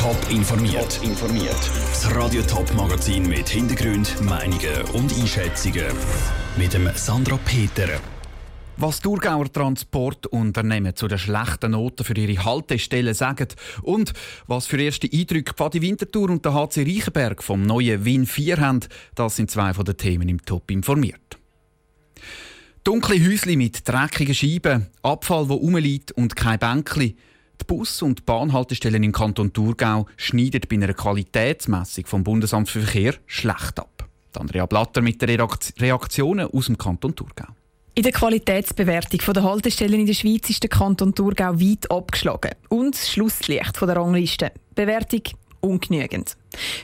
Top informiert. informiert. Das Radio Top Magazin mit Hintergrund, Meinungen und Einschätzungen mit dem Sandra Peter. Was Thurgauer Transportunternehmen zu den schlechten Noten für ihre Haltestellen sagen und was für erste Eindrücke Pfadi Winterthur und der HC Reichenberg vom neuen Win 4 haben, das sind zwei von den Themen im Top informiert. Dunkle Häusli mit dreckigen Scheiben, Abfall, wo rumliegt und kein Bänkli. Die Bus- und Bahnhaltestellen im Kanton Thurgau schneiden bei einer Qualitätsmessung vom Bundesamt für Verkehr schlecht ab. Andrea Blatter mit den Reaktionen aus dem Kanton Thurgau. In der Qualitätsbewertung der Haltestellen in der Schweiz ist der Kanton Thurgau weit abgeschlagen. Und das Schlusslicht der Rangliste. Bewertung ungenügend.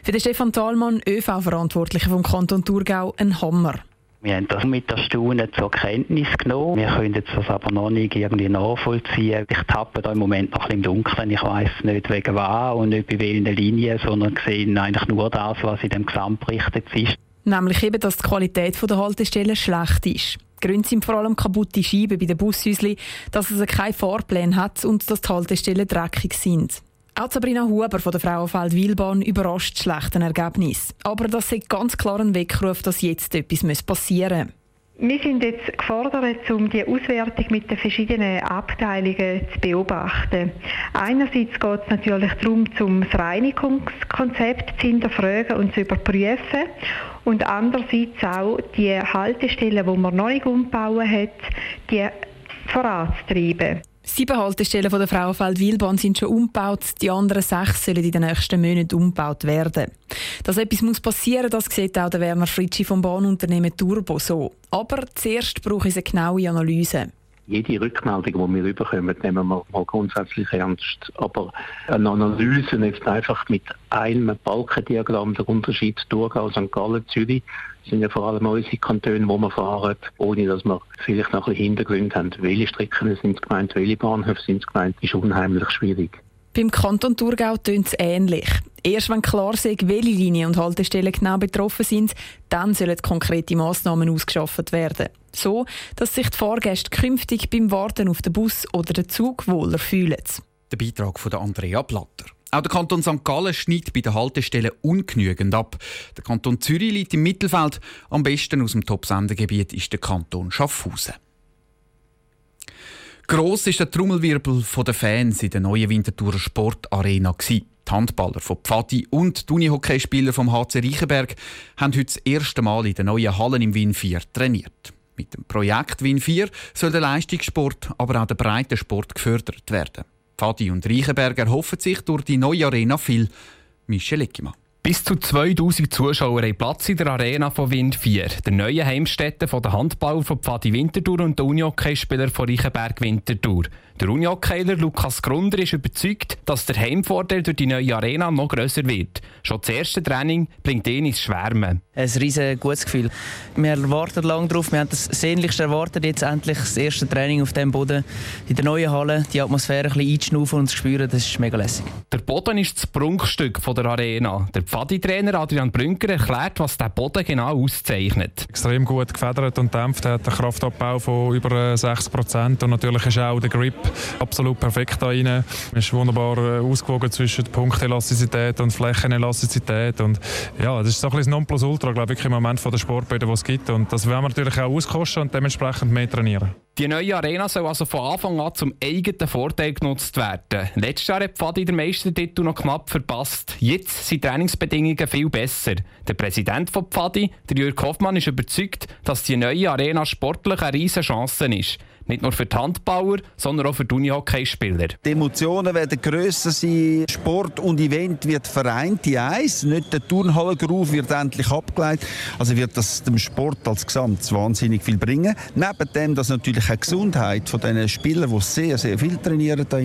Für den Stefan Thalmann, ÖV-Verantwortlicher vom Kanton Thurgau, ein Hammer. Wir haben das mit der Staunen zur Kenntnis genommen. Wir können das aber noch nicht irgendwie nachvollziehen. Ich tappe da im Moment noch ein bisschen im Dunkeln. Ich weiß nicht wegen was und nicht bei welchen Linien, sondern sehe eigentlich nur das, was in dem Gesamtbericht ist. Nämlich eben, dass die Qualität der Haltestellen schlecht ist. Gründe sind vor allem kaputte Scheiben bei den Bushäuschen, dass es keine Fahrpläne hat und dass die Haltestellen dreckig sind. Auch Sabrina Huber von der Frauenfeld Wilbahn überrascht schlechten Ergebnis. Aber das ist ganz klar ein Weckruf, dass jetzt etwas passieren muss. Wir sind jetzt gefordert, um die Auswertung mit den verschiedenen Abteilungen zu beobachten. Einerseits geht es natürlich darum, zum das Reinigungskonzept zu hinterfragen und zu überprüfen. Und andererseits auch die Haltestellen, die man noch nicht umbauen hat, die voranzutreiben. Sieben Haltestellen von der Frauenfeld Wilbahn sind schon umgebaut, die anderen sechs sollen in den nächsten Monaten umgebaut werden. Dass etwas muss passieren das sieht auch der Werner Fritschi vom Bahnunternehmen Turbo so. Aber zuerst braucht es eine genaue Analyse jede Rückmeldung, die wir bekommen, nehmen wir mal grundsätzlich ernst. Aber eine Analyse jetzt einfach mit einem Balkendiagramm der Unterschied Thurgau, St. Gallen, Zürich, sind ja vor allem unsere Kantone, wo wir fahren, ohne dass wir vielleicht noch ein bisschen Hintergrund haben. Welche Strecken sind gemeint, welche Bahnhöfe sind gemeint, ist unheimlich schwierig. Beim Kanton Thurgau tönt es ähnlich. Erst wenn klar ist, welche Linien und Haltestellen genau betroffen sind, dann sollen konkrete Massnahmen ausgeschafft werden. So, dass sich die Fahrgäste künftig beim Warten auf den Bus oder den Zug wohler fühlen. Der Beitrag von Andrea Platter. Auch der Kanton St. Gallen schneidet bei den Haltestellen ungenügend ab. Der Kanton Zürich liegt im Mittelfeld. Am besten aus dem Top-Sendegebiet ist der Kanton Schaffhausen. Gross ist der Trommelwirbel der Fans in der neuen Winterthurer Sportarena. Die Handballer von Pfadi und die Unihockeyspieler vom HC Reichenberg haben heute das erste Mal in der neuen Halle im Wien 4 trainiert. Mit dem Projekt Wien 4 soll der Leistungssport, aber auch der Breitensport gefördert werden. Pfadi und Reichenberg erhoffen sich durch die neue Arena viel. Michel Eckimann. Bis zu 2000 Zuschauer haben Platz in der Arena von Wind 4, der neuen Heimstätte der Handballer von Pfadi Winterthur und der Unihockeyspieler von Reichenberg Winterthur. Der Unihockeyler Lukas Grunder ist überzeugt, dass der Heimvorteil durch die neue Arena noch grösser wird. Schon das erste Training bringt ihn ins Schwärmen. Ein riesen gutes Gefühl. Wir warten lange darauf. Wir haben das sehnlichst erwartet, jetzt endlich das erste Training auf dem Boden in der neuen Halle, die Atmosphäre ein bisschen einzuschnaufen und zu spüren, das ist mega lässig. Der Boden ist das Prunkstück der Arena. Der Pfadi-Trainer Adrian Brünker erklärt, was der Boden genau auszeichnet. Extrem gut gefedert und dämpft, hat einen Kraftabbau von über 60 Prozent und natürlich ist auch der Grip absolut perfekt da rein. Es ist wunderbar äh, ausgewogen zwischen Punktelastizität und Flächenelastizität und ja, das ist so ein bisschen das Nonplusultra, glaube ich, im Moment von der Sportbäder, die es gibt und das werden wir natürlich auch auskosten und dementsprechend mehr trainieren. Die neue Arena soll also von Anfang an zum eigenen Vorteil genutzt werden. Letztes Jahr hat Pfadi den Meistertitel noch knapp verpasst. Jetzt sind die Trainingsbedingungen viel besser. Der Präsident von Pfadi, Jörg Hoffmann, ist überzeugt, dass die neue Arena sportlich eine riesige Chance ist. Nicht nur für die Handbauer, sondern auch für die Unihockeyspieler. Die Emotionen werden grösser sein. Sport und Event wird vereint in eins. Nicht der Turnhallengeruf wird endlich abgeleitet. Also wird das dem Sport als Gesamt wahnsinnig viel bringen. Neben dem, dass natürlich auch die Gesundheit von diesen Spielern, die sehr, sehr viel trainieren, da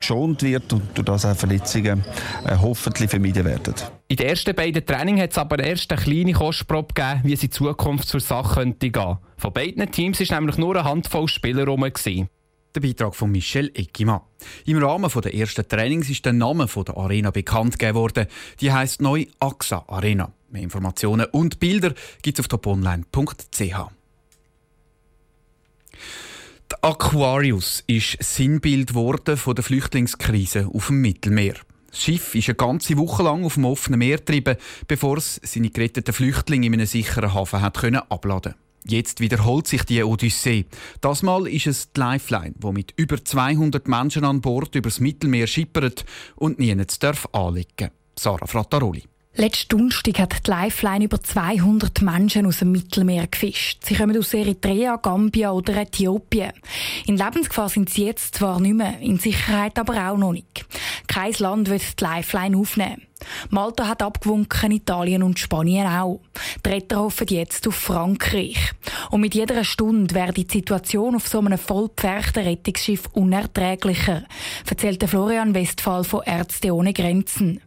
geschont wird und durch das auch Verletzungen äh, hoffentlich vermieden werden. In den ersten beiden Trainings hat es aber erst eine kleine Kostprobe gegeben, wie es in Zukunft zur Sache könnte gehen. Von beiden Teams war nämlich nur eine Handvoll Spieler herum. Der Beitrag von Michel Eckimann. Im Rahmen der ersten Trainings ist der Name der Arena bekannt gegeben worden. Die heisst neu AXA Arena. Mehr Informationen und Bilder gibt es auf toponline.ch. Der Aquarius ist Sinnbild worden von der Flüchtlingskrise auf dem Mittelmeer. Das Schiff ist eine ganze Woche lang auf dem offenen Meer getrieben, bevor es seine geretteten Flüchtlinge in einem sicheren Hafen hat abladen Jetzt wiederholt sich die Odyssee. Das Mal ist es die Lifeline, die mit über 200 Menschen an Bord übers Mittelmeer schippert und niemand darf anlegen. Sarah Frattaroli. Letzten Donnerstag hat die Lifeline über 200 Menschen aus dem Mittelmeer gefischt. Sie kommen aus Eritrea, Gambia oder Äthiopien. In Lebensgefahr sind sie jetzt zwar nicht mehr, in Sicherheit aber auch noch nicht. Kein Land wird die Lifeline aufnehmen. Malta hat abgewunken, Italien und Spanien auch. Die Retter hoffen jetzt auf Frankreich. Und mit jeder Stunde wäre die Situation auf so einem vollpferchten Rettungsschiff unerträglicher, erzählte Florian Westphal von Ärzte ohne Grenzen.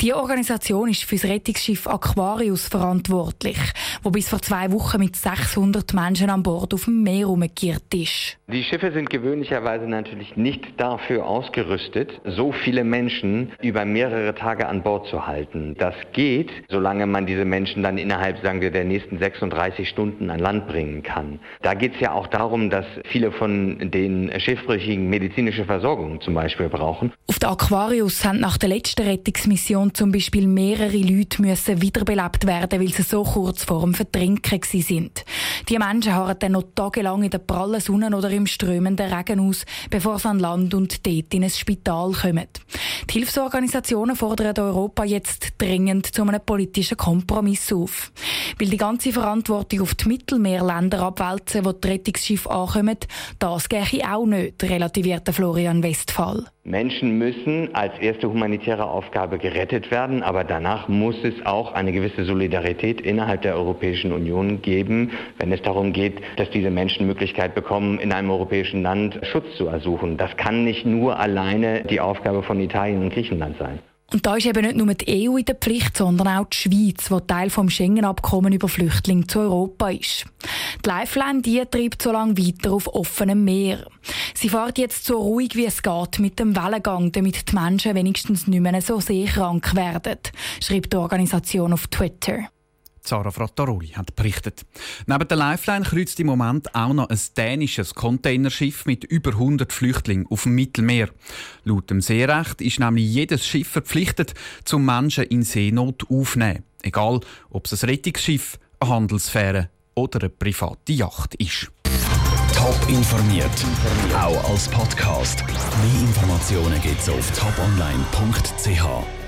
Die Organisation ist für das Rettungsschiff Aquarius verantwortlich, wo bis vor zwei Wochen mit 600 Menschen an Bord auf dem Meer umgekehrt ist. Die Schiffe sind gewöhnlicherweise natürlich nicht dafür ausgerüstet, so viele Menschen über mehrere Tage an Bord halten. Das geht, solange man diese Menschen dann innerhalb, sagen wir, der nächsten 36 Stunden an Land bringen kann. Da geht es ja auch darum, dass viele von den Schiffbrüchigen medizinische Versorgung zum Beispiel brauchen. Auf der Aquarius haben nach der letzten Rettungsmission zum Beispiel mehrere Leute müssen wiederbelebt werden, weil sie so kurz vor dem Vertrinken sind. Die Menschen harren dann noch tagelang in der prallen Sonne oder im strömenden Regen aus, bevor sie an Land und dort in ein Spital kommen. Die Hilfsorganisationen fordern Europa jetzt dringend zu einem politischen Kompromiss auf. Weil die ganze Verantwortung auf die Mittelmeerländer abwälzen, wo die Rettungsschiffe ankommen, das gehe auch nicht, relativierte Florian Westphal. Menschen müssen als erste humanitäre Aufgabe gerettet werden, aber danach muss es auch eine gewisse Solidarität innerhalb der Europäischen Union geben, wenn es darum geht, dass diese Menschen Möglichkeit bekommen, in einem europäischen Land Schutz zu ersuchen. Das kann nicht nur alleine die Aufgabe von Italien und Griechenland sein. Und da ist eben nicht nur die EU in der Pflicht, sondern auch die Schweiz, die Teil vom Schengen-Abkommen über Flüchtlinge zu Europa ist. Die Lifeline die treibt so lange weiter auf offenem Meer. Sie fährt jetzt so ruhig wie es geht mit dem Wellengang, damit die Menschen wenigstens nicht mehr so sehr krank werden, schreibt die Organisation auf Twitter. Sarah Frattaroli hat berichtet. Neben der Lifeline kreuzt im Moment auch noch ein dänisches Containerschiff mit über 100 Flüchtlingen auf dem Mittelmeer. Laut dem Seerecht ist nämlich jedes Schiff verpflichtet, zum Menschen in Seenot aufzunehmen. Egal, ob es ein Rettungsschiff, eine Handelsfähre oder eine private Yacht ist. Top informiert, auch als Podcast. Mehr Informationen gibt es auf toponline.ch.